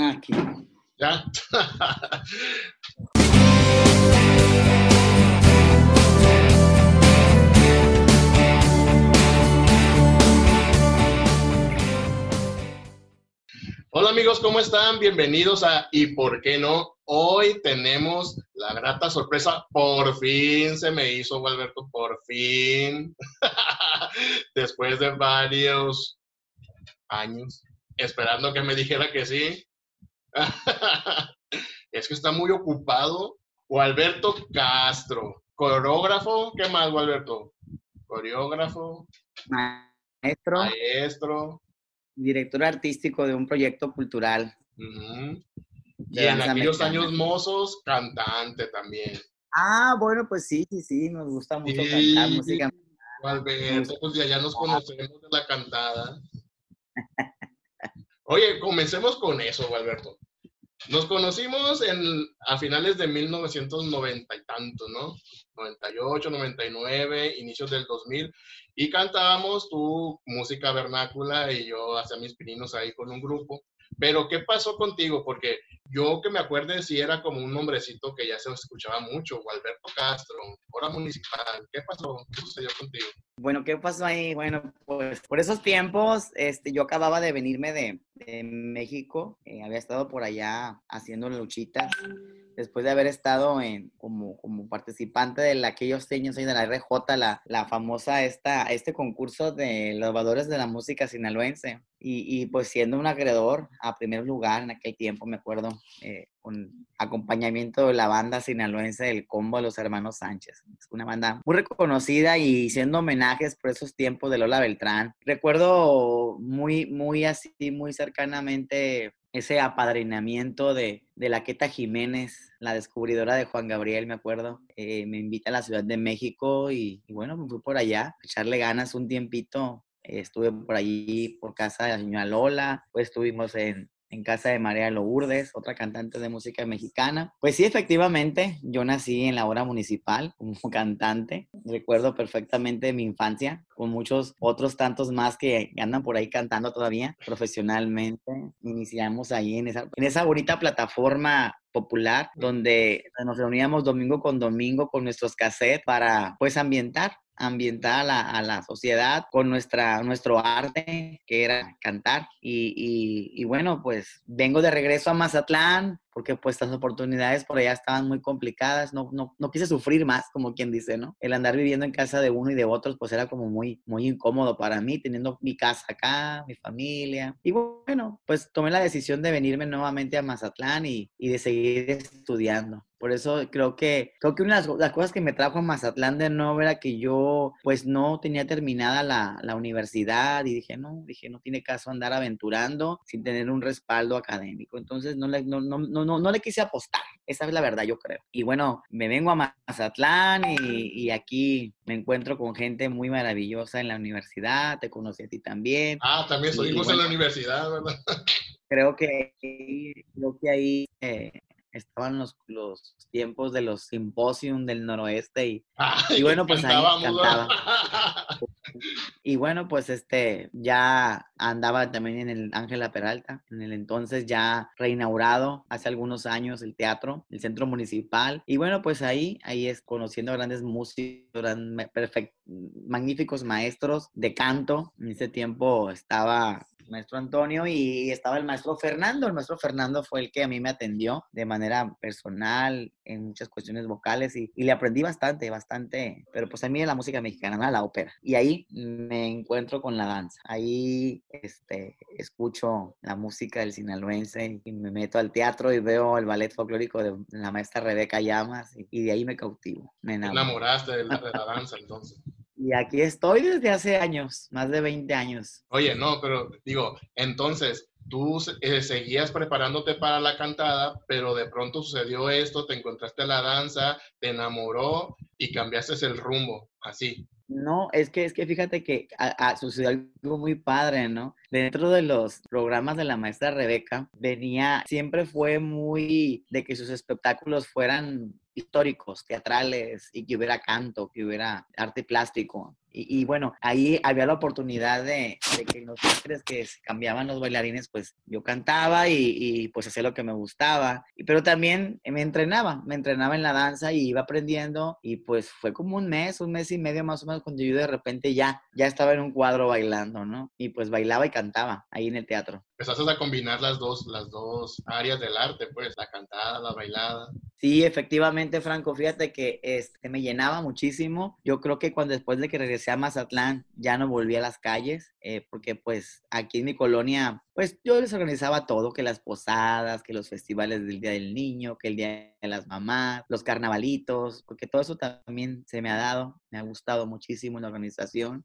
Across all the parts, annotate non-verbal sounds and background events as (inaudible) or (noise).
Aquí. ¿Ya? Hola amigos, ¿cómo están? Bienvenidos a ¿Y por qué no? Hoy tenemos la grata sorpresa, por fin se me hizo, Alberto, por fin, (laughs) después de varios años, esperando que me dijera que sí. (laughs) es que está muy ocupado. O Alberto Castro, coreógrafo, ¿qué más, Alberto? Coreógrafo, Maestro, maestro. director artístico de un proyecto cultural. Y De en aquellos mexicana. años mozos, cantante también. Ah, bueno, pues sí, sí, sí, nos gusta mucho Sí. cantar música. Alberto, pues ya, ya nos conocemos de la cantada. Oye, comencemos con eso, Alberto. Nos conocimos en, a finales de 1990 y tantos, ¿no? 98, 99, inicios del 2000, y cantábamos tu música vernácula y yo hacía mis pininos ahí con un grupo. Pero, ¿qué pasó contigo? Porque yo que me acuerde si era como un nombrecito que ya se escuchaba mucho, Alberto Castro, hora municipal. ¿Qué pasó? ¿Qué sucedió contigo? Bueno, ¿qué pasó ahí? Bueno, pues por esos tiempos, este, yo acababa de venirme de, de México, eh, había estado por allá haciendo luchitas, después de haber estado en, como, como participante de la, aquellos años de la RJ, la, la famosa, esta, este concurso de los valores de la música sinaloense, y, y pues siendo un acreedor a primer lugar en aquel tiempo, me acuerdo, eh, con acompañamiento de la banda sinaloense del combo de los hermanos Sánchez. Es una banda muy reconocida y siendo homenajes por esos tiempos de Lola Beltrán. Recuerdo muy, muy así, muy cercanamente ese apadrinamiento de, de la Queta Jiménez, la descubridora de Juan Gabriel, me acuerdo. Eh, me invita a la Ciudad de México y, y bueno, me fui por allá, echarle ganas un tiempito. Estuve por allí, por casa de la señora Lola, pues estuvimos en, en casa de María Lourdes, otra cantante de música mexicana. Pues sí, efectivamente, yo nací en la hora municipal como (laughs) cantante. Recuerdo perfectamente mi infancia, con muchos otros tantos más que andan por ahí cantando todavía profesionalmente. Iniciamos ahí en esa, en esa bonita plataforma popular donde nos reuníamos domingo con domingo con nuestros cassettes para pues ambientar ambientar a la, sociedad con nuestra, nuestro arte, que era cantar. Y, y, y bueno, pues vengo de regreso a Mazatlán, porque pues las oportunidades por allá estaban muy complicadas, no, no, no quise sufrir más, como quien dice, ¿no? El andar viviendo en casa de uno y de otros, pues era como muy, muy incómodo para mí, teniendo mi casa acá, mi familia. Y bueno, pues tomé la decisión de venirme nuevamente a Mazatlán y, y de seguir estudiando. Por eso creo que, creo que una de las, las cosas que me trajo a Mazatlán de nuevo era que yo pues no tenía terminada la, la universidad y dije, no, dije, no tiene caso andar aventurando sin tener un respaldo académico. Entonces no le, no, no, no, no, no le quise apostar. Esa es la verdad, yo creo. Y bueno, me vengo a Mazatlán y, y aquí me encuentro con gente muy maravillosa en la universidad. Te conocí a ti también. Ah, también estuvimos en bueno. la universidad, ¿verdad? (laughs) Creo que, creo que ahí eh, estaban los, los tiempos de los simposium del noroeste y, Ay, (laughs) Y bueno, pues ahí cantaba. (laughs) y bueno, pues este, ya andaba también en el Ángela Peralta, en el entonces ya reinaugurado hace algunos años el teatro, el centro municipal. Y bueno, pues ahí, ahí es conociendo grandes músicos, gran- perfect- magníficos maestros de canto. En ese tiempo estaba maestro Antonio y estaba el maestro Fernando. El maestro Fernando fue el que a mí me atendió de manera personal en muchas cuestiones vocales y, le aprendí bastante, bastante. Pero pues a mí la música mexicana, la ópera. Y ahí me encuentro con la danza. Ahí este, escucho la música del sinaloense y me meto al teatro y veo el ballet folclórico de la maestra Rebeca Llamas y, de ahí me cautivo, me enamoraste de la, de la danza, entonces. Y aquí estoy desde hace años, más de 20 años. Oye, no, pero digo, entonces, tú eh, seguías preparándote para la cantada, pero de pronto sucedió esto, te encontraste a la danza, te enamoró y cambiaste el rumbo, así. No, es que, es que fíjate que a- a- sucedió algo muy padre, ¿no? Dentro de los programas de la maestra Rebeca, venía, siempre fue muy de que sus espectáculos fueran históricos, teatrales, y que hubiera canto, que hubiera arte plástico. Y, bueno, ahí había la oportunidad de, que los tres que cambiaban los bailarines, pues yo cantaba y, pues hacía lo que me gustaba. Y, pero también me entrenaba, me entrenaba en la danza y iba aprendiendo. Y pues fue como un mes, un mes y medio más o menos cuando yo de repente ya, ya estaba en un cuadro bailando, ¿no? Y pues bailaba y cantaba ahí en el teatro. Empezaste a combinar las dos, las dos áreas del arte, pues, la cantada, la bailada. Sí, efectivamente, Franco, fíjate que este, me llenaba muchísimo. Yo creo que cuando después de que regresé a Mazatlán ya no volví a las calles, eh, porque pues aquí en mi colonia, pues yo les organizaba todo, que las posadas, que los festivales del Día del Niño, que el Día de las Mamás, los carnavalitos, porque todo eso también se me ha dado, me ha gustado muchísimo la organización.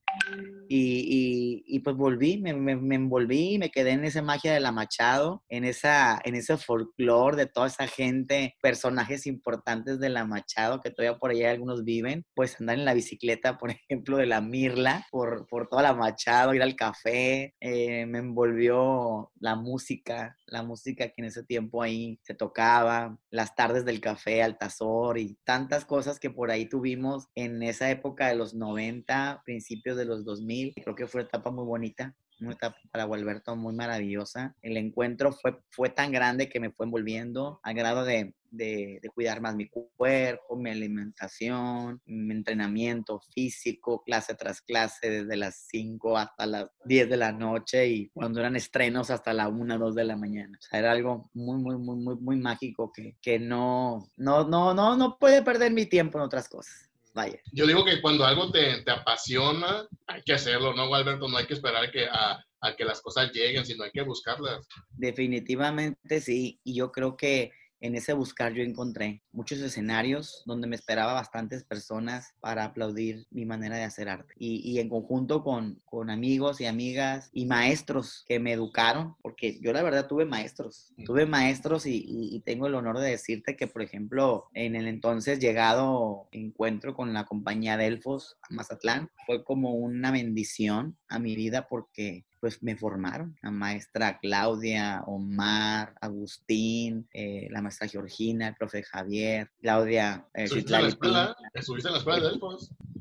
Y, y, pues volví, me, me, me, envolví, me quedé en esa magia de la Machado, en, esa, en ese folclore de toda esa gente, personajes importantes de la Machado, que todavía por allá algunos viven, pues andar en la bicicleta, por (laughs) ejemplo, de la Mirla, por, por toda la Machado, ir al café, eh, me envolvió la música, la música que en ese tiempo ahí se tocaba, las tardes del café, Altazor y tantas cosas que por ahí tuvimos en esa época de los 90, principios de los 2000. Creo que fue una etapa muy bonita una etapa para Gualberto muy maravillosa. El encuentro fue, fue tan grande que me fue envolviendo al grado de, de, cuidar más mi cuerpo, mi alimentación, mi entrenamiento físico, clase tras clase, desde las 5 hasta las 10 de la noche y cuando eran estrenos hasta la 1, 2 de la mañana. O sea, era algo muy, muy, muy, muy, muy mágico que, que no, no, no, no, no puede perder mi tiempo en otras cosas. Vaya. Yo digo que cuando algo te, te apasiona, hay que hacerlo, ¿no, Alberto? No hay que esperar que a, a que las cosas lleguen, sino hay que buscarlas. Definitivamente sí, y yo creo que en ese buscar yo encontré muchos escenarios donde me esperaba bastantes personas para aplaudir mi manera de hacer arte. Y, en conjunto con, con, amigos y amigas y maestros que me educaron, porque yo la verdad tuve maestros, tuve maestros y, y, tengo el honor de decirte que, por ejemplo, en el entonces llegado encuentro con la compañía Delfos a Mazatlán, fue como una bendición a mi vida porque pues me formaron. La maestra Claudia, Omar, Agustín, eh, la maestra Georgina, el profe Javier, Claudia. Eh, ¿Estuviste en la escuela? ¿Estuviste en la escuela de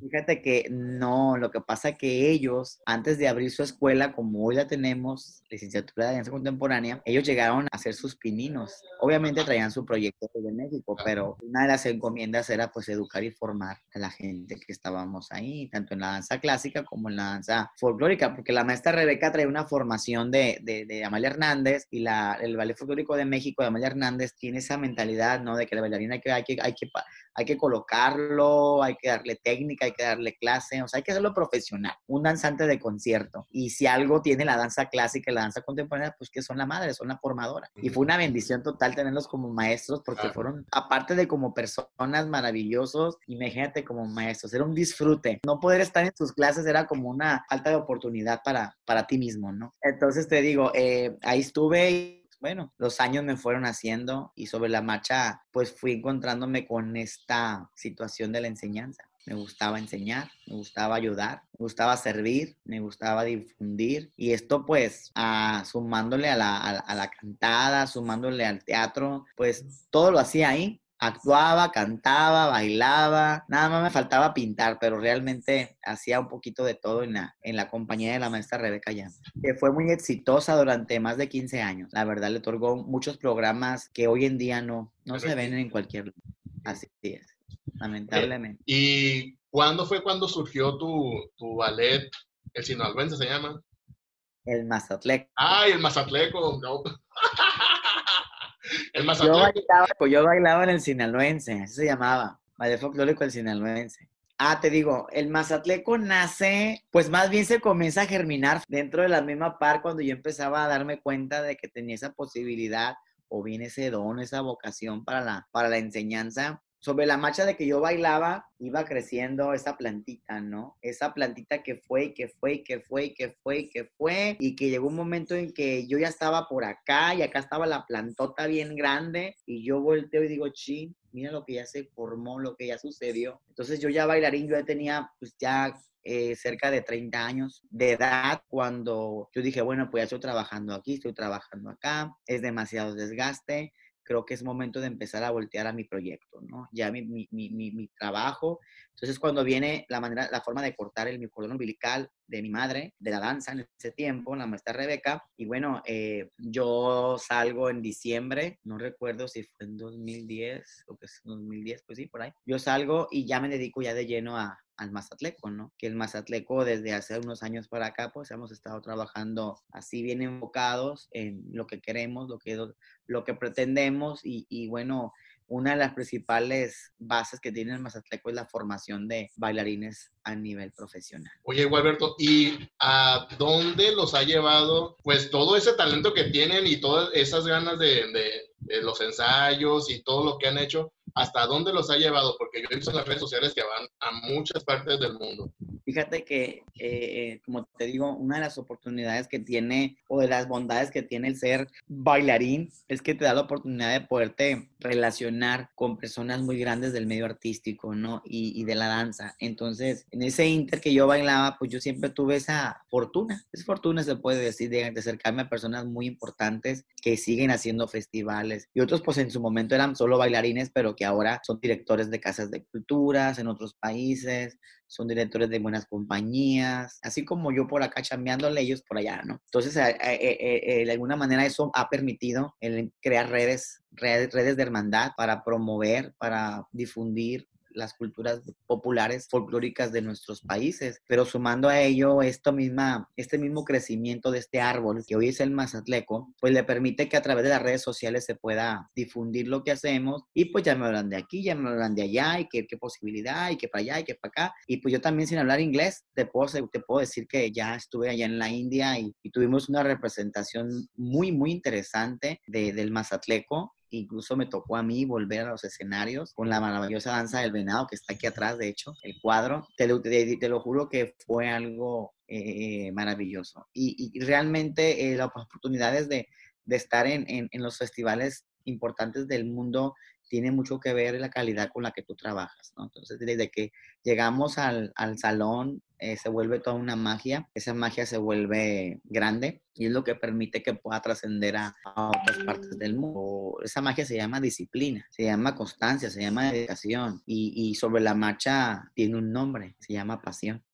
Fíjate que no, lo que pasa que ellos, antes de abrir su escuela, como hoy la tenemos, licenciatura de danza contemporánea, ellos llegaron a hacer sus pininos. Obviamente traían su proyecto de México, pero una de las encomiendas era pues educar y formar a la gente que estábamos ahí, tanto en la danza clásica como en la danza folclórica, porque la maestra Rebeca trae una formación de, de, Amalia Hernández y la, el Ballet Folclórico de México de Amalia Hernández tiene esa mentalidad, ¿no? De que la bailarina que, hay que, hay que, hay que colocarlo, hay que darle técnica, hay que darle clase, o sea, hay que hacerlo profesional, un danzante de concierto. Y si algo tiene la danza clásica y la danza contemporánea, pues que son la madre, son la formadora. Y fue una bendición total tenerlos como maestros porque fueron, aparte de como personas maravillosos, imagínate como maestros, era un disfrute. No poder estar en sus clases era como una falta de oportunidad para, para ti mismo, ¿no? Entonces te digo, eh, ahí estuve y bueno, los años me fueron haciendo y sobre la marcha pues fui encontrándome con esta situación de la enseñanza. Me gustaba enseñar, me gustaba ayudar, me gustaba servir, me gustaba difundir. Y esto pues sumándole a la, a la cantada, sumándole al teatro, pues todo lo hacía ahí actuaba, cantaba, bailaba, nada más me faltaba pintar, pero realmente hacía un poquito de todo en la, en la compañía de la maestra Rebeca Llama, que fue muy exitosa durante más de 15 años. La verdad, le otorgó muchos programas que hoy en día no, no se ven en cualquier lugar. Así es, lamentablemente. ¿Y cuándo fue cuando surgió tu, tu ballet, el sinaloense se llama? El Mazatleco. ¡Ay, el Mazatleco! (laughs) El yo bailaba, yo bailaba en el sinaloense, así se llamaba, ballet folclórico del sinaloense. Ah, te digo, el Mazatleco nace, pues más bien se comienza a germinar dentro de la misma par cuando yo empezaba a darme cuenta de que tenía esa posibilidad o bien ese don, esa vocación para la, para la enseñanza sobre la marcha de que yo bailaba, iba creciendo esa plantita, ¿no? Esa plantita que fue y que fue y que fue y que fue y que fue y que llegó un momento en que yo ya estaba por acá y acá estaba la plantota bien grande y yo volteo y digo, chi, mira lo que ya se formó, lo que ya sucedió. Entonces yo ya bailarín, yo ya tenía pues ya eh, cerca de 30 años de edad cuando yo dije, bueno, pues ya estoy trabajando aquí, estoy trabajando acá, es demasiado desgaste, creo que es momento de empezar a voltear a mi proyecto, ¿no? Ya mi, mi, mi, mi trabajo. Entonces, cuando viene la manera, la forma de cortar el mi cordón umbilical de mi madre, de la danza en ese tiempo, la maestra Rebeca, y bueno, eh, yo salgo en diciembre, no recuerdo si fue en 2010 o que es 2010, pues sí, por ahí. Yo salgo y ya me dedico ya de lleno a, al Mazatleco, ¿no? Que el Mazatleco desde hace unos años para acá, pues hemos estado trabajando así bien enfocados en lo que queremos, lo que, lo que pretendemos y, y bueno, una de las principales bases que tiene el Mazatleco es la formación de bailarines a nivel profesional. Oye, Gualberto, ¿y a dónde los ha llevado pues todo ese talento que tienen y todas esas ganas de, de los ensayos y todo lo que han hecho? ¿Hasta dónde los ha llevado? Porque yo he visto en las redes sociales que van a muchas partes del mundo. Fíjate que, eh, como te digo, una de las oportunidades que tiene o de las bondades que tiene el ser bailarín es que te da la oportunidad de poderte relacionar con personas muy grandes del medio artístico, ¿no? Y, y de la danza. Entonces, en ese inter que yo bailaba, pues yo siempre tuve esa fortuna, es fortuna se puede decir, de, de acercarme a personas muy importantes que siguen haciendo festivales. Y otros, pues en su momento eran solo bailarines, pero que ahora son directores de casas de culturas en otros países, son directores de buenas compañías, así como yo por acá chambeándole, ellos por allá, ¿no? Entonces, eh, eh, de alguna manera eso ha permitido el crear redes, redes, redes de hermandad para promover, para difundir las culturas populares folclóricas de nuestros países, pero sumando a ello esto misma, este mismo crecimiento de este árbol que hoy es el Mazatleco, pues le permite que a través de las redes sociales se pueda difundir lo que hacemos y pues ya me hablan de aquí, ya me hablan de allá y qué, qué posibilidad y qué para allá y qué para acá. Y pues yo también sin hablar inglés te puedo, te puedo decir que ya estuve allá en la India y, tuvimos una representación muy muy interesante de, del Mazatleco incluso me tocó a mí volver a los escenarios con la maravillosa danza del venado que está aquí atrás, de hecho, el cuadro. Te lo, te, lo juro que fue algo eh, maravilloso. Y, realmente eh, las oportunidades de, de estar en, en, los festivales importantes del mundo tiene mucho que ver la calidad con la que tú trabajas. Entonces, desde que llegamos al, al salón, eh, se vuelve toda una magia, esa magia se vuelve grande y es lo que permite que pueda trascender a, a, otras partes del mundo. Esa magia se llama disciplina, se llama constancia, se llama dedicación y, y sobre la marcha tiene un nombre, se llama pasión.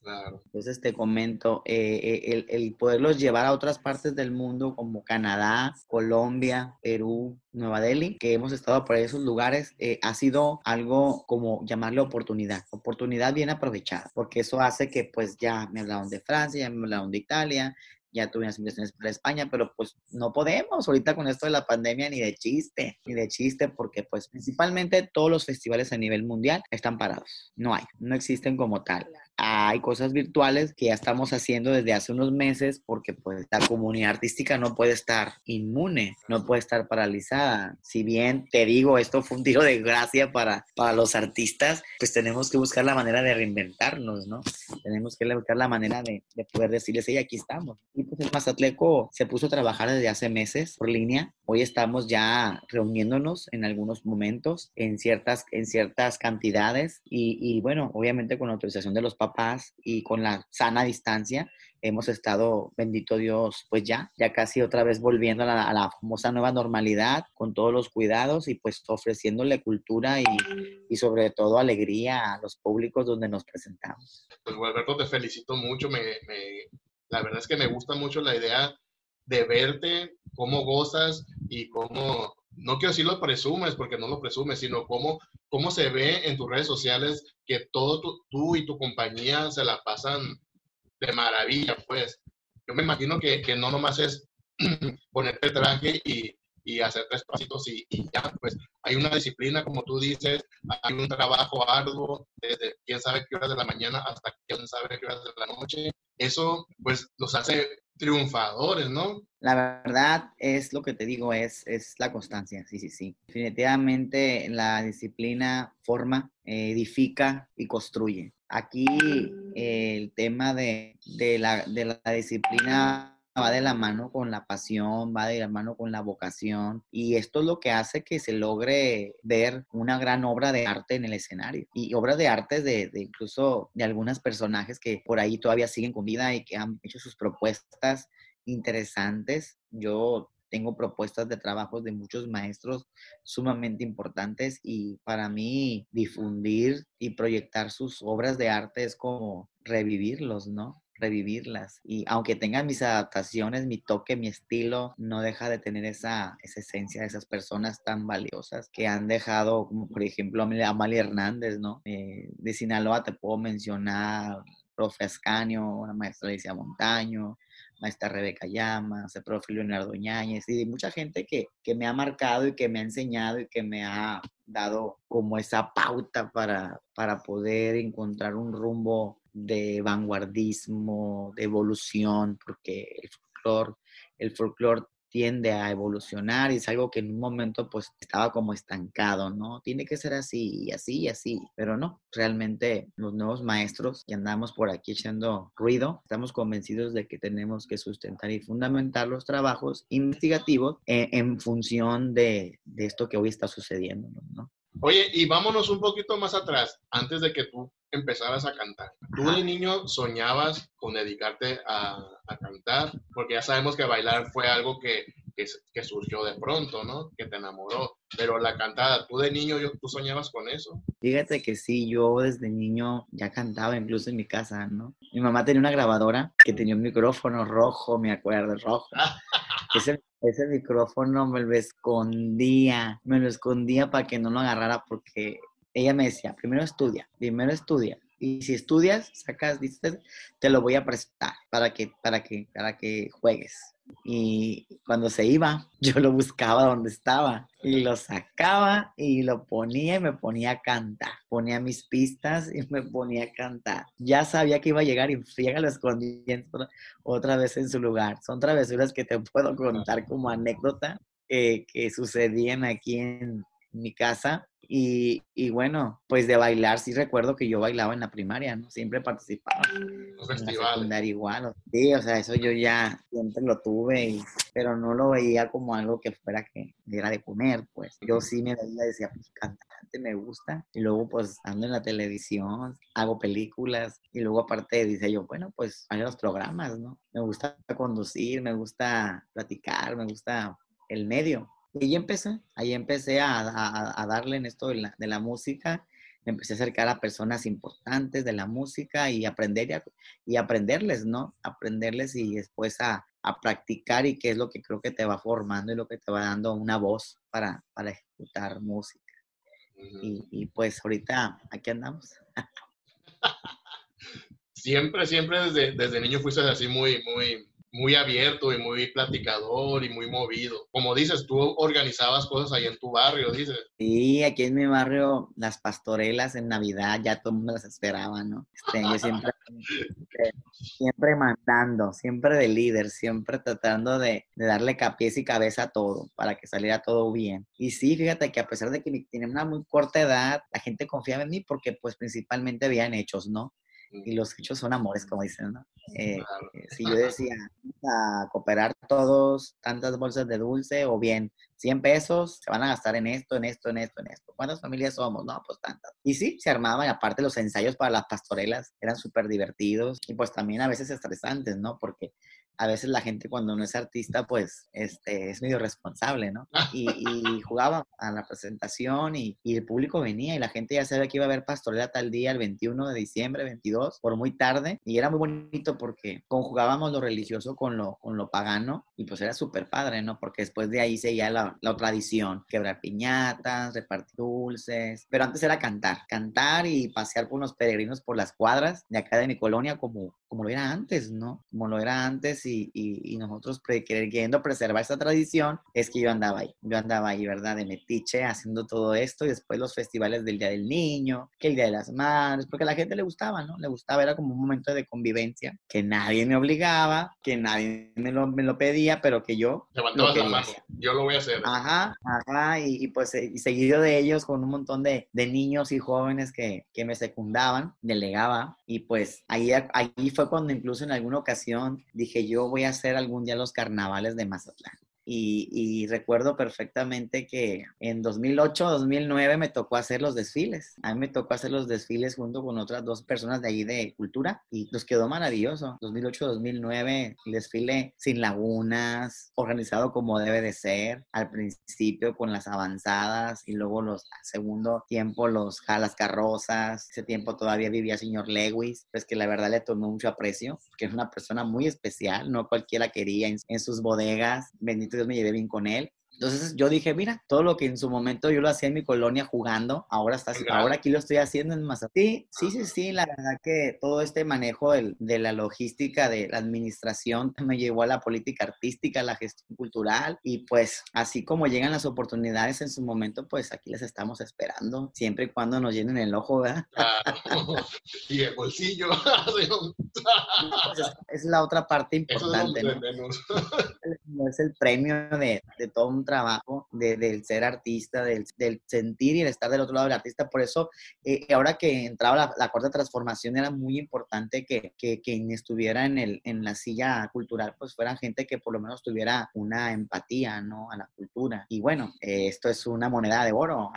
Claro. Entonces te comento, eh, el, el, poderlos llevar a otras partes del mundo como Canadá, Colombia, Perú, Nueva Delhi, que hemos estado por esos lugares, eh, ha sido algo como llamarle oportunidad, oportunidad bien aprovechada, porque eso hace que pues ya me hablaron de Francia, ya me hablaron de Italia, ya tuve unas inversiones para España, pero pues no podemos ahorita con esto de la pandemia ni de chiste, ni de chiste, porque pues principalmente todos los festivales a nivel mundial están parados, no hay, no existen como tal hay cosas virtuales que ya estamos haciendo desde hace unos meses porque pues la comunidad artística no puede estar inmune, no puede estar paralizada. Si bien te digo, esto fue un tiro de gracia para, para los artistas, pues tenemos que buscar la manera de reinventarnos, ¿no? Tenemos que buscar la manera de, de poder decirles, hey, aquí estamos. Y pues el Mazatleco se puso a trabajar desde hace meses por línea. Hoy estamos ya reuniéndonos en algunos momentos, en ciertas, en ciertas cantidades y, y bueno, obviamente con la autorización de los papás paz y con la sana distancia, hemos estado, bendito Dios, pues ya, ya casi otra vez volviendo a la, a la, famosa nueva normalidad, con todos los cuidados y pues ofreciéndole cultura y, y, sobre todo alegría a los públicos donde nos presentamos. Pues Alberto, te felicito mucho, me, me, la verdad es que me gusta mucho la idea de verte, cómo gozas y cómo, no quiero decir lo presumes, porque no lo presumes, sino cómo cómo se ve en tus redes sociales que todo tú y tu compañía se la pasan de maravilla, pues. Yo me imagino que, que no nomás es (clears throat) ponerte traje y, y hacer tres pasitos y, y, ya, pues hay una disciplina, como tú dices, hay un trabajo arduo, desde quién sabe qué horas de la mañana hasta quién sabe qué horas de la noche. Eso, pues, los hace triunfadores, ¿no? La verdad es lo que te digo, es, es la constancia, sí, sí, sí. Definitivamente la disciplina forma, edifica y construye. Aquí eh, el tema de, de, la, de la disciplina va de la mano con la pasión, va de la mano con la vocación y esto es lo que hace que se logre ver una gran obra de arte en el escenario y obras de arte de, de incluso de algunos personajes que por ahí todavía siguen con vida y que han hecho sus propuestas interesantes. Yo tengo propuestas de trabajos de muchos maestros sumamente importantes y para mí difundir y proyectar sus obras de arte es como revivirlos, ¿no? Revivirlas. Y aunque tengan mis adaptaciones, mi toque, mi estilo, no deja de tener esa, esa esencia de esas personas tan valiosas que han dejado, como por ejemplo Amalia Hernández, ¿no? Eh, de Sinaloa te puedo mencionar profe Ascanio, una maestra Alicia Montaño, maestra Rebeca Llamas, el profe Leonardo Ñáñez, y mucha gente que, que, me ha marcado y que me ha enseñado y que me ha dado como esa pauta para, para poder encontrar un rumbo de vanguardismo, de evolución, porque el folclore, el tiende a evolucionar y es algo que en un momento pues estaba como estancado, ¿no? Tiene que ser así así y así, pero no, realmente los nuevos maestros que andamos por aquí echando ruido, estamos convencidos de que tenemos que sustentar y fundamentar los trabajos investigativos en, en función de, de, esto que hoy está sucediendo, ¿no? Oye, y vámonos un poquito más atrás, antes de que tú empezaras a cantar. ¿Tú de niño soñabas con dedicarte a, cantar? Porque ya sabemos que bailar fue algo que, que, surgió de pronto, ¿no? Que te enamoró. Pero la cantada, ¿tú de niño tú soñabas con eso? Fíjate que sí, yo desde niño ya cantaba incluso en mi casa, ¿no? Mi mamá tenía una grabadora que tenía un micrófono rojo, me acuerdo, rojo. (laughs) ese, ese micrófono me lo escondía, me lo escondía para que no lo agarrara porque ella me decía, primero estudia, primero estudia. Y si estudias, sacas, dices, te lo voy a prestar para que, para que, para que juegues. Y cuando se iba, (laughs) yo lo buscaba donde estaba y lo sacaba y lo ponía y me ponía a cantar. Ponía mis pistas y me ponía a cantar. Ya sabía que iba a llegar y friega lo escondía otra vez en su lugar. Son travesuras que te (laughs) puedo contar como anécdota eh, que sucedían aquí en mi casa y, y, bueno, pues de bailar, sí recuerdo que yo bailaba en la primaria, ¿no? Siempre participaba. Los en la secundaria igual. Sí, o sea, eso yo ya siempre lo tuve, pero no lo veía como algo que fuera que diera de comer, pues. Yo sí me veía y decía, pues cantante me gusta. Y luego pues ando en la televisión, hago películas. Y luego aparte dice yo, bueno, pues hay los programas, ¿no? Me gusta conducir, me gusta platicar, me gusta el medio. Y ahí empecé, ahí empecé a, darle en esto de la, de la, música, me empecé a acercar a personas importantes de la música y aprender y, aprenderles, ¿no? Aprenderles y después a, practicar y qué es lo que creo que te va formando y lo que te va dando una voz para, para ejecutar música. y, y, pues ahorita aquí andamos. (laughs) siempre, siempre desde, desde niño fuiste así muy, muy, muy abierto y muy platicador y muy movido. Como dices, tú organizabas cosas ahí en tu barrio, dices. Sí, aquí en mi barrio, las pastorelas en Navidad, ya todo el mundo las esperaba, ¿no? Este, yo siempre, (laughs) siempre, mandando, siempre de líder, siempre tratando de, de, darle capiés y cabeza a todo, para que saliera todo bien. Y sí, fíjate que a pesar de que tenía una muy corta edad, la gente confiaba en mí porque pues principalmente habían hechos, ¿no? Y los hechos son amores, como dicen, ¿no? Eh, eh, si yo decía, a cooperar todos tantas bolsas de dulce o bien 100 pesos se van a gastar en esto, en esto, en esto, en esto. ¿Cuántas familias somos? No, pues tantas. Y sí, se armaban y aparte los ensayos para las pastorelas eran súper divertidos y pues también a veces estresantes, ¿no? Porque a veces la gente cuando no es artista, pues este, es medio responsable, ¿no? (laughs) Y, y jugaba a la presentación y, y, el público venía y la gente ya sabía que iba a haber pastorela tal día, el 21 de diciembre, 22, por muy tarde. Y era muy bonito porque conjugábamos lo religioso con lo, con lo pagano y pues era súper padre, ¿no? Porque después de ahí seguía la, la tradición, quebrar piñatas, repartir dulces. Pero antes era cantar, cantar y pasear por unos peregrinos por las cuadras de acá de mi colonia como, como lo era antes, ¿no? Como lo era antes y, y, nosotros queriendo preservar esa tradición, es que yo andaba ahí, yo andaba ahí, ¿verdad? De metiche haciendo todo esto y después los festivales del Día del Niño, que el Día de las Madres, porque a la gente le gustaba, ¿no? Le gustaba, era como un momento de convivencia, que nadie me obligaba, que nadie me lo, me lo pedía, pero que yo... Lo la mano, yo lo voy a hacer. Ajá, ajá, y, y pues y seguido de ellos con un montón de, de niños y jóvenes que, que me secundaban, delegaba, y pues ahí, ahí fue cuando incluso en alguna ocasión dije yo voy a hacer algún día los carnavales de Mazatlán. Y, recuerdo perfectamente que en 2008, 2009 me tocó hacer los desfiles. A mí me tocó hacer los desfiles junto con otras dos personas de ahí de cultura y nos quedó maravilloso. 2008, 2009, el desfile sin lagunas, organizado como debe de ser, al principio con las avanzadas y luego los segundo tiempo los las carrozas. Ese tiempo todavía vivía señor Lewis, pues que la verdad le tomó mucho aprecio, que es una persona muy especial, no cualquiera quería en sus bodegas. Bendito Dios me llevé bien con él. Entonces yo dije, mira, todo lo que en su momento yo lo hacía en mi colonia jugando, ahora está, ahora aquí lo estoy haciendo en Mazatlán. Sí, sí, sí, sí, la verdad que todo este manejo de la logística, de la administración, me llevó a la política artística, a la gestión cultural y pues así como llegan las oportunidades en su momento, pues aquí les estamos esperando, siempre y cuando nos llenen el ojo, ¿verdad? (laughs) y el bolsillo. (laughs) Pues, (laughs) es, la otra parte importante, ¿no? Es el premio de, de todo un trabajo de, del ser artista, del, del, sentir y el estar del otro lado del artista. Por eso, eh, ahora que entraba la, la cuarta transformación, era muy importante que, que quien estuviera en, el, en la silla cultural, pues fuera gente que por lo menos tuviera una empatía, ¿no? A la cultura. Y bueno, eh, esto es una moneda de oro.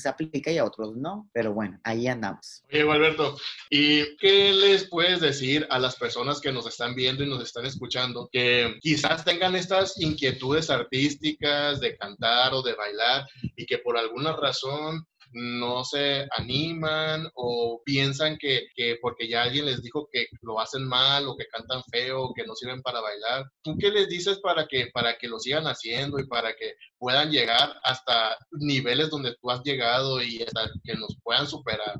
Se aplica y a otros no, pero bueno, ahí andamos. Oye, Alberto, ¿y qué les puedes decir a las personas que nos están viendo y nos están escuchando que quizás tengan estas inquietudes artísticas de cantar o de bailar y que por alguna razón no se animan o piensan que, porque ya alguien les dijo que lo hacen mal o que cantan feo o que no sirven para bailar. ¿Tú qué les dices para que, para que lo sigan haciendo y para que puedan llegar hasta niveles donde tú has llegado y hasta que nos puedan superar?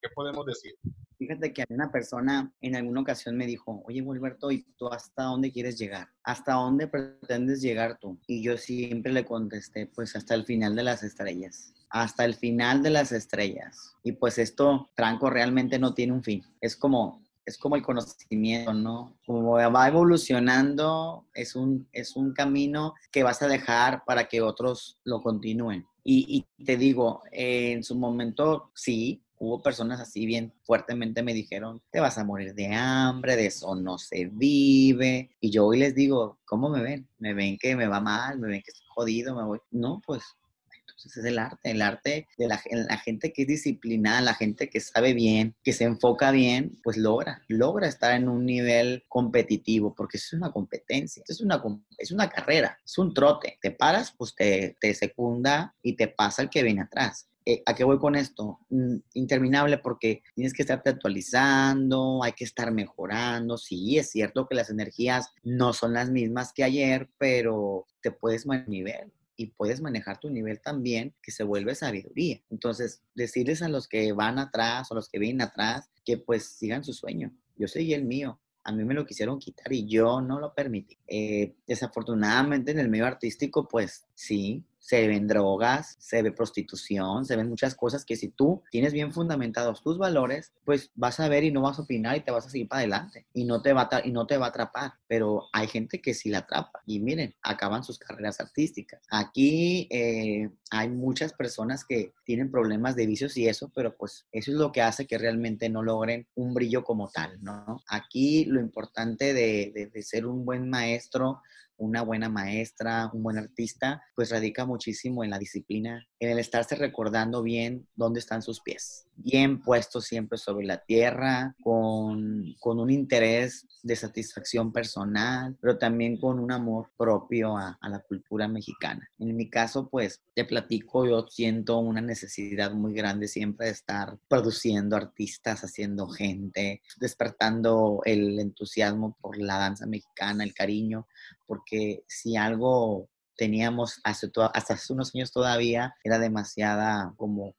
¿Qué, podemos decir? Fíjate que una persona en alguna ocasión me dijo, oye, Gilberto, ¿y tú hasta dónde quieres llegar? ¿Hasta dónde pretendes llegar tú? Y yo siempre le contesté, pues hasta el final de las estrellas hasta el final de las estrellas. Y pues esto, Franco, realmente no tiene un fin. Es como, es como el conocimiento, ¿no? Como va evolucionando, es un, es un camino que vas a dejar para que otros lo continúen. Y, y te digo, en su momento, sí, hubo personas así bien fuertemente me dijeron, te vas a morir de hambre, de eso no se vive. Y yo hoy les digo, ¿cómo me ven? ¿Me ven que me va mal? ¿Me ven que estoy jodido? ¿Me voy? No, pues es el arte, el arte de la, gente que es disciplinada, la gente que sabe bien, que se enfoca bien, pues logra, logra estar en un nivel competitivo, porque es una competencia, es una, es una carrera, es un trote. Te paras, pues te, te secunda y te pasa el que viene atrás. Eh, ¿A qué voy con esto? Mm, interminable porque tienes que estarte actualizando, hay que estar mejorando. Sí, es cierto que las energías no son las mismas que ayer, pero te puedes nivel y puedes manejar tu nivel también, que se vuelve sabiduría. Entonces, decirles a los que van atrás o los que vienen atrás que pues sigan su sueño. Yo seguí el mío. A mí me lo quisieron quitar y yo no lo permití. Eh, desafortunadamente en el medio artístico, pues sí, se ven drogas, se ve prostitución, se ven muchas cosas que si tú tienes bien fundamentados tus valores, pues vas a ver y no vas a opinar y te vas a seguir para adelante y no te va a, y no te va a atrapar. Pero hay gente que sí la atrapa y miren, acaban sus carreras artísticas. Aquí eh, hay muchas personas que tienen problemas de vicios y eso, pero pues eso es lo que hace que realmente no logren un brillo como tal, ¿no? Aquí lo importante de, de ser un buen maestro una buena maestra, un buen artista, pues radica muchísimo en la disciplina, en el estarse recordando bien dónde están sus pies, bien puestos siempre sobre la tierra, con, con un interés de satisfacción personal, pero también con un amor propio a, a la cultura mexicana. En mi caso, pues te platico, yo siento una necesidad muy grande siempre de estar produciendo artistas, haciendo gente, despertando el entusiasmo por la danza mexicana, el cariño, porque si algo teníamos hace hasta hace unos años todavía era demasiada como,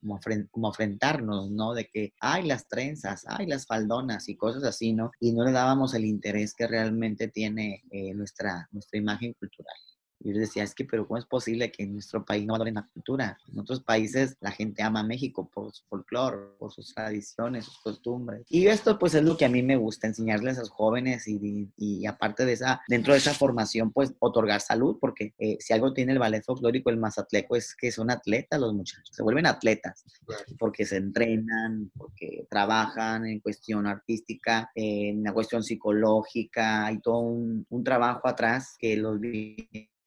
como, afrentarnos, ¿no? De que, ay, las trenzas, ay, las faldonas y cosas así, ¿no? Y no le dábamos el interés que realmente tiene eh, nuestra, nuestra imagen cultural. Y yo decía, es que, pero ¿cómo es posible que en nuestro país no valoren la cultura? En otros países la gente ama a México por su folclore, por sus tradiciones, sus costumbres. Y esto pues es lo que a mí me gusta, enseñarles a los jóvenes y, y aparte de esa, dentro de esa formación, pues otorgar salud, porque eh, si algo tiene el ballet folclórico, el mazatleco, es que son atletas los muchachos, se vuelven atletas, porque se entrenan, porque trabajan en cuestión artística, en la cuestión psicológica, hay todo un, un trabajo atrás que los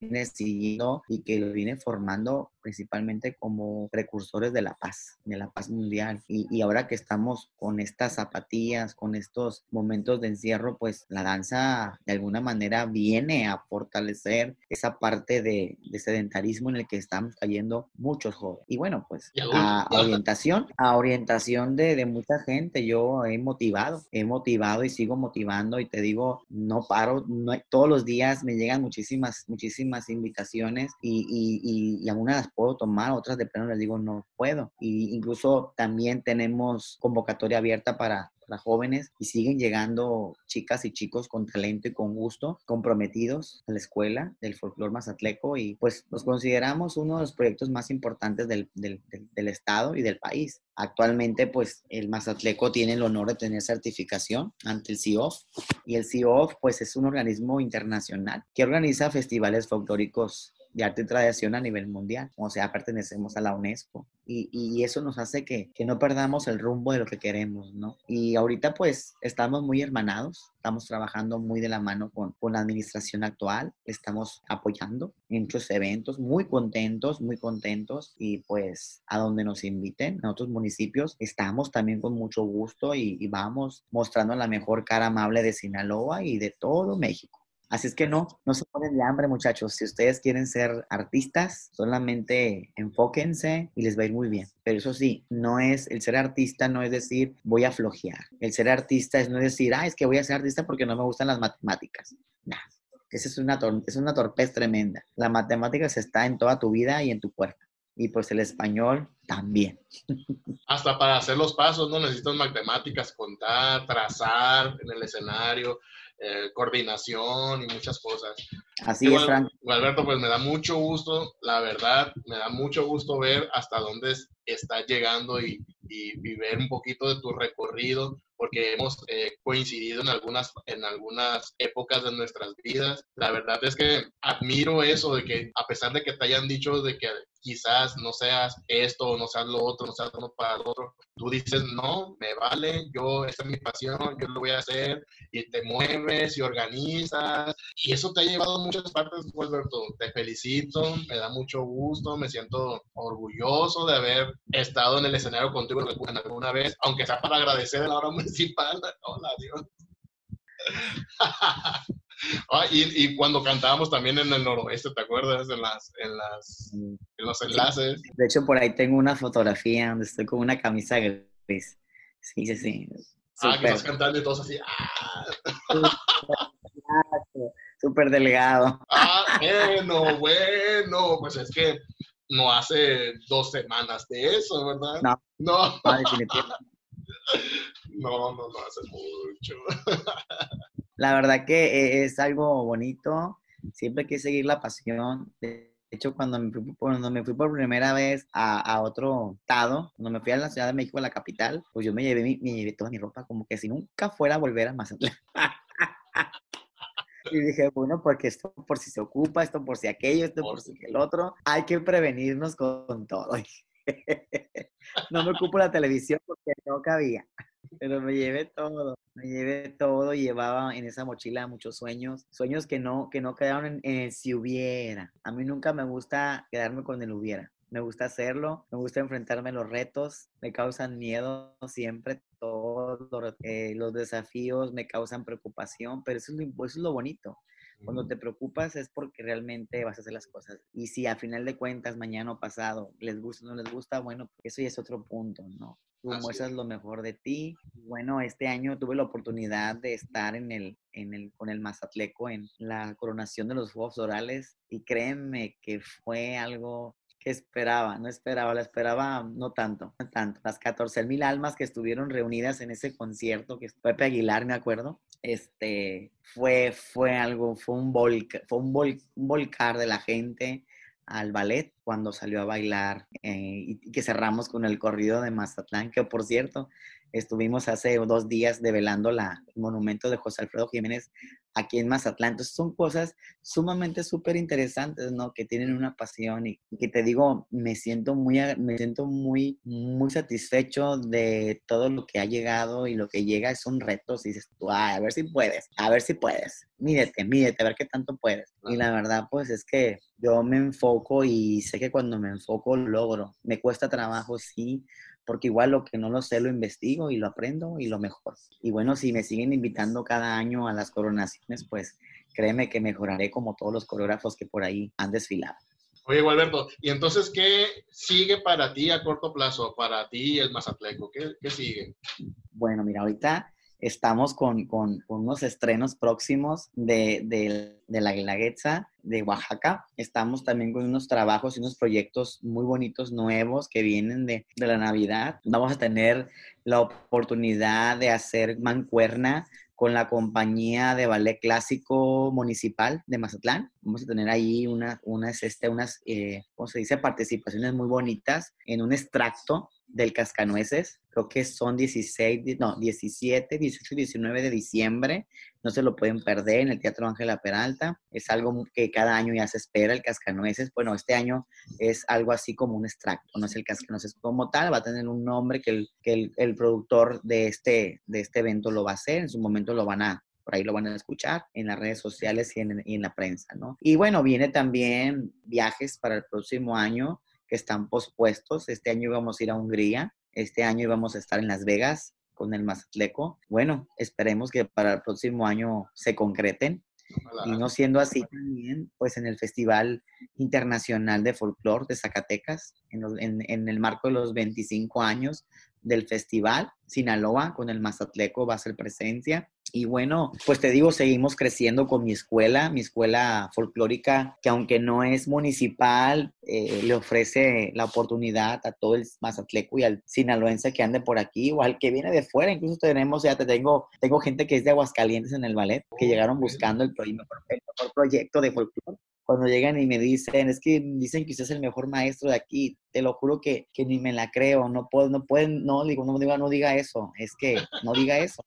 siguiendo y que los viene formando principalmente como precursores de la paz, de la paz mundial. Y, ahora que estamos con estas zapatillas, con estos momentos de encierro, pues la danza de alguna manera viene a fortalecer esa parte de, sedentarismo en el que estamos cayendo muchos jóvenes. Y bueno, pues a, orientación, a orientación de, de mucha gente, yo he motivado, he motivado y sigo motivando y te digo, no paro, no, todos los días me llegan muchísimas, muchísimas invitaciones y, y, y algunas las puedo tomar, otras de plano les digo no puedo. Y incluso también tenemos convocatoria abierta para para jóvenes y siguen llegando chicas y chicos con talento y con gusto, comprometidos a la escuela del folclore mazatleco y pues nos consideramos uno de los proyectos más importantes del, del, del, estado y del país. Actualmente pues el Mazatleco tiene el honor de tener certificación ante el CIOF y el CIOF pues es un organismo internacional que organiza festivales folclóricos de arte y tradición a nivel mundial. O sea, pertenecemos a la UNESCO. Y, y eso nos hace que, que, no perdamos el rumbo de lo que queremos, ¿no? Y ahorita pues estamos muy hermanados, estamos trabajando muy de la mano con, con la administración actual, estamos apoyando en muchos eventos, muy contentos, muy contentos y pues a donde nos inviten, en otros municipios, estamos también con mucho gusto y, y vamos mostrando la mejor cara amable de Sinaloa y de todo México. Así es que no, no se ponen de hambre, muchachos. Si ustedes quieren ser artistas, solamente enfóquense y les va a ir muy bien. Pero eso sí, no es, el ser artista no es decir voy a flojear. El ser artista es no decir, ah, es que voy a ser artista porque no me gustan las matemáticas. Nah, esa es una, es una torpez tremenda. La matemáticas está en toda tu vida y en tu cuerpo. Y pues el español también. (laughs) Hasta para hacer los pasos, ¿no? Necesitas matemáticas, contar, trazar en el escenario. Eh, coordinación y muchas cosas. Así es, Frank. Alberto, pues me da mucho gusto, la verdad, me da mucho gusto ver hasta dónde estás llegando y, y, ver un poquito de tu recorrido, porque hemos eh, coincidido en algunas, en algunas épocas de nuestras vidas. La verdad es que admiro eso de que a pesar de que te hayan dicho de que quizás no seas esto no seas lo otro, no seas uno para el otro, tú dices, no, me vale, yo, esta es mi pasión, yo lo voy a hacer, y te mueves y organizas, y eso te ha llevado a muchas partes, Alberto. Te felicito, me da mucho gusto, me siento orgulloso de haber estado en el escenario contigo alguna vez, aunque sea para agradecer a la hora municipal. (laughs) Hola, Dios. (laughs) Ah, y, cuando cantábamos también en el noroeste, ¿te acuerdas? En, las, en, las, en los enlaces. De hecho, por ahí tengo una fotografía donde estoy con una camisa gris. Sí, sí, sí. Ah, que estás cantando y todos así. ¡ah! Súper delgado. Ah, bueno, bueno. Pues es que no hace dos semanas de eso, ¿verdad? No. No, no definitivamente. (laughs) No, no, no hace mucho. (laughs) La verdad que e, es algo bonito. Siempre hay que seguir la pasión. De hecho, cuando me fui, cuando me fui por primera vez a, a, otro estado, cuando me fui a la Ciudad de México, a la capital, pues yo me llevé, me llevé toda mi ropa como que si nunca fuera a volver a Mazatlán. (laughs) Y dije, bueno, porque esto por si se ocupa, esto por si aquello, esto por si el otro, hay que prevenirnos con todo. (laughs) no me ocupo la televisión porque no cabía, pero me llevé todo, me llevé todo llevaba en esa mochila muchos sueños, sueños que no, que no quedaron en, en si hubiera. A mí nunca me gusta quedarme con el hubiera me gusta hacerlo, me gusta enfrentarme a los retos, me causan miedo siempre, todos eh, los, desafíos me causan preocupación, pero eso es, lo, eso es lo bonito. Cuando te preocupas es porque realmente vas a hacer las cosas. Y si a final de cuentas, mañana o pasado, les gusta o no les gusta, bueno, eso ya es otro punto, ¿no? Tú muestras lo mejor de ti. Bueno, este año tuve la oportunidad de estar en el, en el, con el Mazatleco en la coronación de los Juegos Orales y créeme que fue algo que esperaba, no esperaba, la esperaba no tanto, no tanto. Las 14 mil almas que estuvieron reunidas en ese concierto, que Pepe Aguilar, me acuerdo, este, fue, fue algo, fue un, fue un, volcar de la gente al ballet cuando salió a bailar eh, y que cerramos con el corrido de Mazatlán, que por cierto, estuvimos hace dos días develando la, el monumento de José Alfredo Jiménez aquí en Mazatlán. Entonces son cosas sumamente súper interesantes, ¿no? Que tienen una pasión y, que te digo, me siento muy, me siento muy, muy satisfecho de todo lo que ha llegado y lo que llega son retos y dices tú, a ver si puedes, a ver si puedes, mídete, mídete, a ver qué tanto puedes. Y la verdad, pues es que yo me enfoco y sé que cuando me enfoco lo logro. Me cuesta trabajo, sí, porque igual lo que no lo sé lo investigo y lo aprendo y lo mejor. Y bueno, si me siguen invitando cada año a las coronaciones, pues créeme que mejoraré como todos los coreógrafos que por ahí han desfilado. Oye, Gualberto, ¿y entonces qué sigue para ti a corto plazo, para ti el Mazatleco? ¿Qué, qué sigue? Bueno, mira, ahorita estamos con, con, unos estrenos próximos de, de, la Guelaguetza de Oaxaca. Estamos también con unos trabajos y unos proyectos muy bonitos, nuevos, que vienen de, de la Navidad. Vamos a tener la oportunidad de hacer mancuerna con la compañía de ballet clásico municipal de Mazatlán. Vamos a tener ahí una, unas, este, unas eh, ¿cómo se dice? Participaciones muy bonitas en un extracto del Cascanueces. Creo que son 16, no, 17, 18 y 19 de diciembre. No se lo pueden perder en el Teatro Ángela Peralta. Es algo que cada año ya se espera, el Cascanueces. Bueno, este año es algo así como un extracto, no es el Cascanueces como tal, va a tener un nombre que el, que el, productor de este, de este evento lo va a hacer. En su momento lo van a, por ahí lo van a escuchar en las redes sociales y en, y en, la prensa, ¿no? Y bueno, viene también viajes para el próximo año que están pospuestos. Este año íbamos a ir a Hungría, este año íbamos a estar en Las Vegas con el Mazatleco. Bueno, esperemos que para el próximo año se concreten. Y no siendo así también, pues en el Festival Internacional de Folclore de Zacatecas, en, en el marco de los 25 años del festival, Sinaloa con el Mazatleco va a ser presencia. Y bueno, pues te digo, seguimos creciendo con mi escuela, mi escuela folclórica, que aunque no es municipal, eh, le ofrece la oportunidad a todo el mazatleco y al sinaloense que ande por aquí o al que viene de fuera. Incluso tenemos, ya te tengo, tengo gente que es de Aguascalientes en el ballet, que llegaron buscando el, el mejor proyecto de folclore cuando llegan y me dicen, es que dicen que usted es el mejor maestro de aquí, te lo juro que, que ni me la creo, no puedo, no pueden, no, digo, no diga, no diga eso, es que no diga eso,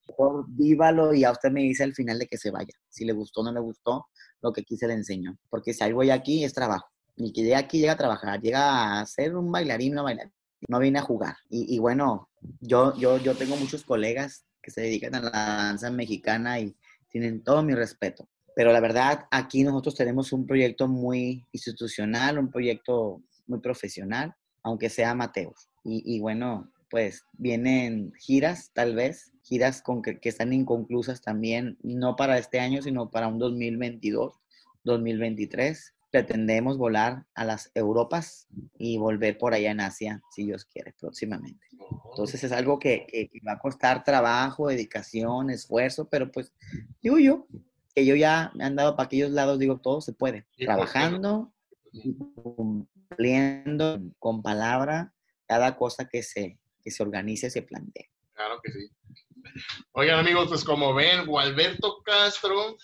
vívalo y a usted me dice al final de que se vaya, si le gustó o no le gustó, lo que quise le enseño, porque si algo hay aquí es trabajo, y que llega aquí llega a trabajar, llega a ser un bailarín, no bailarín, no viene a jugar, y, y bueno, yo, yo, yo tengo muchos colegas que se dedican a la danza mexicana y tienen todo mi respeto pero la verdad, aquí nosotros tenemos un proyecto muy institucional, un proyecto muy profesional, aunque sea amateur. Y, bueno, pues vienen giras, tal vez, giras con que, están inconclusas también, no para este año, sino para un 2022, 2023. Pretendemos volar a las Europas y volver por allá en Asia, si Dios quiere, próximamente. Entonces es algo que, que va a costar trabajo, dedicación, esfuerzo, pero pues digo yo, que yo ya me han dado para aquellos lados, digo, todo se puede. Trabajando, cumpliendo con palabra cada cosa que se, que se organice, se plantee. Claro que sí. Oigan amigos, pues como ven, Gualberto Castro,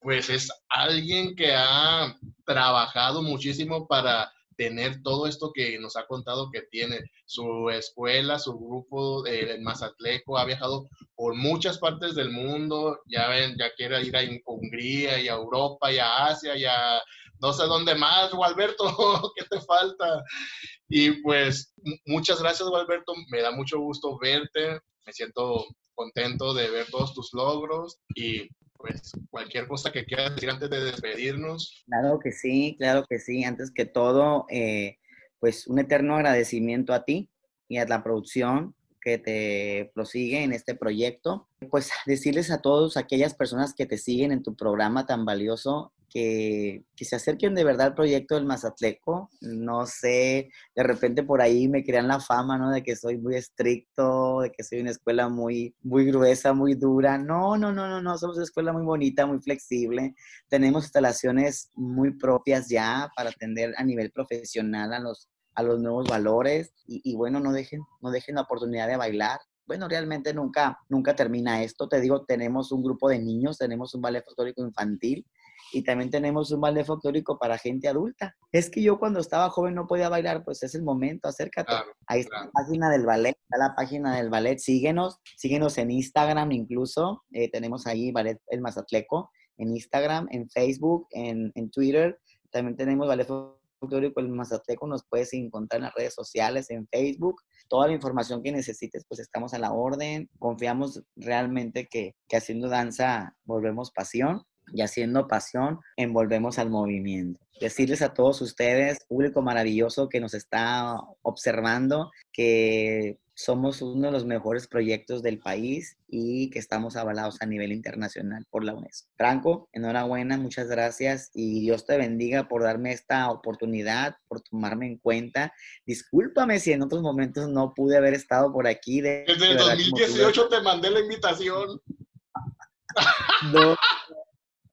pues es alguien que ha trabajado muchísimo para tener todo esto que nos ha contado que tiene su escuela, su grupo en Mazatleco, ha viajado por muchas partes del mundo, ya ven, ya quiere ir a Hungría y a Europa y a Asia y a no sé dónde más, Gualberto, (laughs) ¿qué te falta? Y pues muchas gracias, Gualberto, me da mucho gusto verte, me siento contento de ver todos tus logros y pues cualquier cosa que quieras decir antes de despedirnos. Claro que sí, claro que sí. Antes que todo, eh, pues un eterno agradecimiento a ti y a la producción que te prosigue en este proyecto. Pues decirles a todos aquellas personas que te siguen en tu programa tan valioso que, se acerquen de verdad al proyecto del Mazatleco. No sé, de repente por ahí me crean la fama, ¿no? De que soy muy estricto, de que soy una escuela muy, muy gruesa, muy dura. No, no, no, no, no, somos una escuela muy bonita, muy flexible. Tenemos instalaciones muy propias ya para atender a nivel profesional a los, a los nuevos valores. Y, y bueno, no dejen, no dejen la oportunidad de bailar bueno, realmente nunca, nunca termina esto. Te digo, tenemos un grupo de niños, tenemos un ballet folclórico infantil y también tenemos un ballet folclórico para gente adulta. Es que yo cuando estaba joven no podía bailar, pues es el momento, acércate. Ahí está la página del ballet, está la página del ballet, síguenos, síguenos en Instagram incluso, eh, tenemos ahí ballet el Mazatleco en Instagram, en Facebook, en, en Twitter. También tenemos Ballet Folclórico El Mazatleco, nos puedes encontrar en las redes sociales, en Facebook. Toda la información que necesites, pues estamos a la orden. Confiamos realmente que, que haciendo danza volvemos pasión y haciendo pasión envolvemos al movimiento. Decirles a todos ustedes, público maravilloso que nos está observando, que somos uno de los mejores proyectos del país y que estamos avalados a nivel internacional por la UNESCO. Franco, enhorabuena, muchas gracias y Dios te bendiga por darme esta oportunidad, por tomarme en cuenta. Discúlpame si en otros momentos no pude haber estado por aquí. Desde el 2018 te mandé la invitación. No,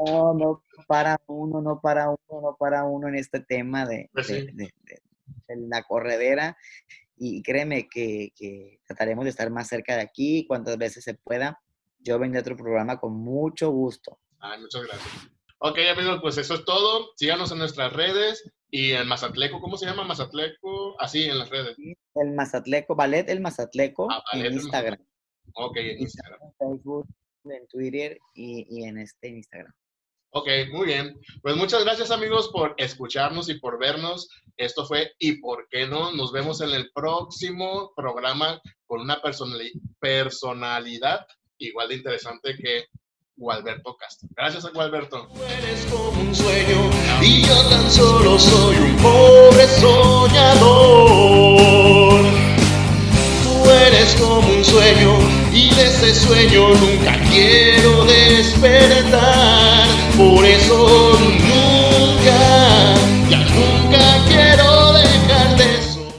no, no para uno, no para uno, no para uno en este tema de, Pues sí. de- de- de- de la corredera. Y créeme que, que trataremos de estar más cerca de aquí cuantas veces se pueda. Yo vendré a otro programa con mucho gusto. Ay, muchas gracias. Ok, amigos, pues eso es todo. Síganos en nuestras redes y en Mazatleco, ¿cómo se llama Mazatleco? Así, en las redes. El Mazatleco, Ballet El Mazatleco Ah, Ballet en El Instagram, Ok, en Instagram. en Facebook, en Twitter y, y en este Instagram. Ok, muy bien. Pues muchas gracias amigos por escucharnos y por vernos. Esto fue ¿Y por qué no? Nos vemos en el próximo programa con una personali personalidad igual de interesante que Gualberto Castro. Gracias a Gualberto. Tú eres como un sueño y yo tan solo soy un pobre soñador. Tú eres como un sueño y de ese sueño nunca quiero despertar. Por eso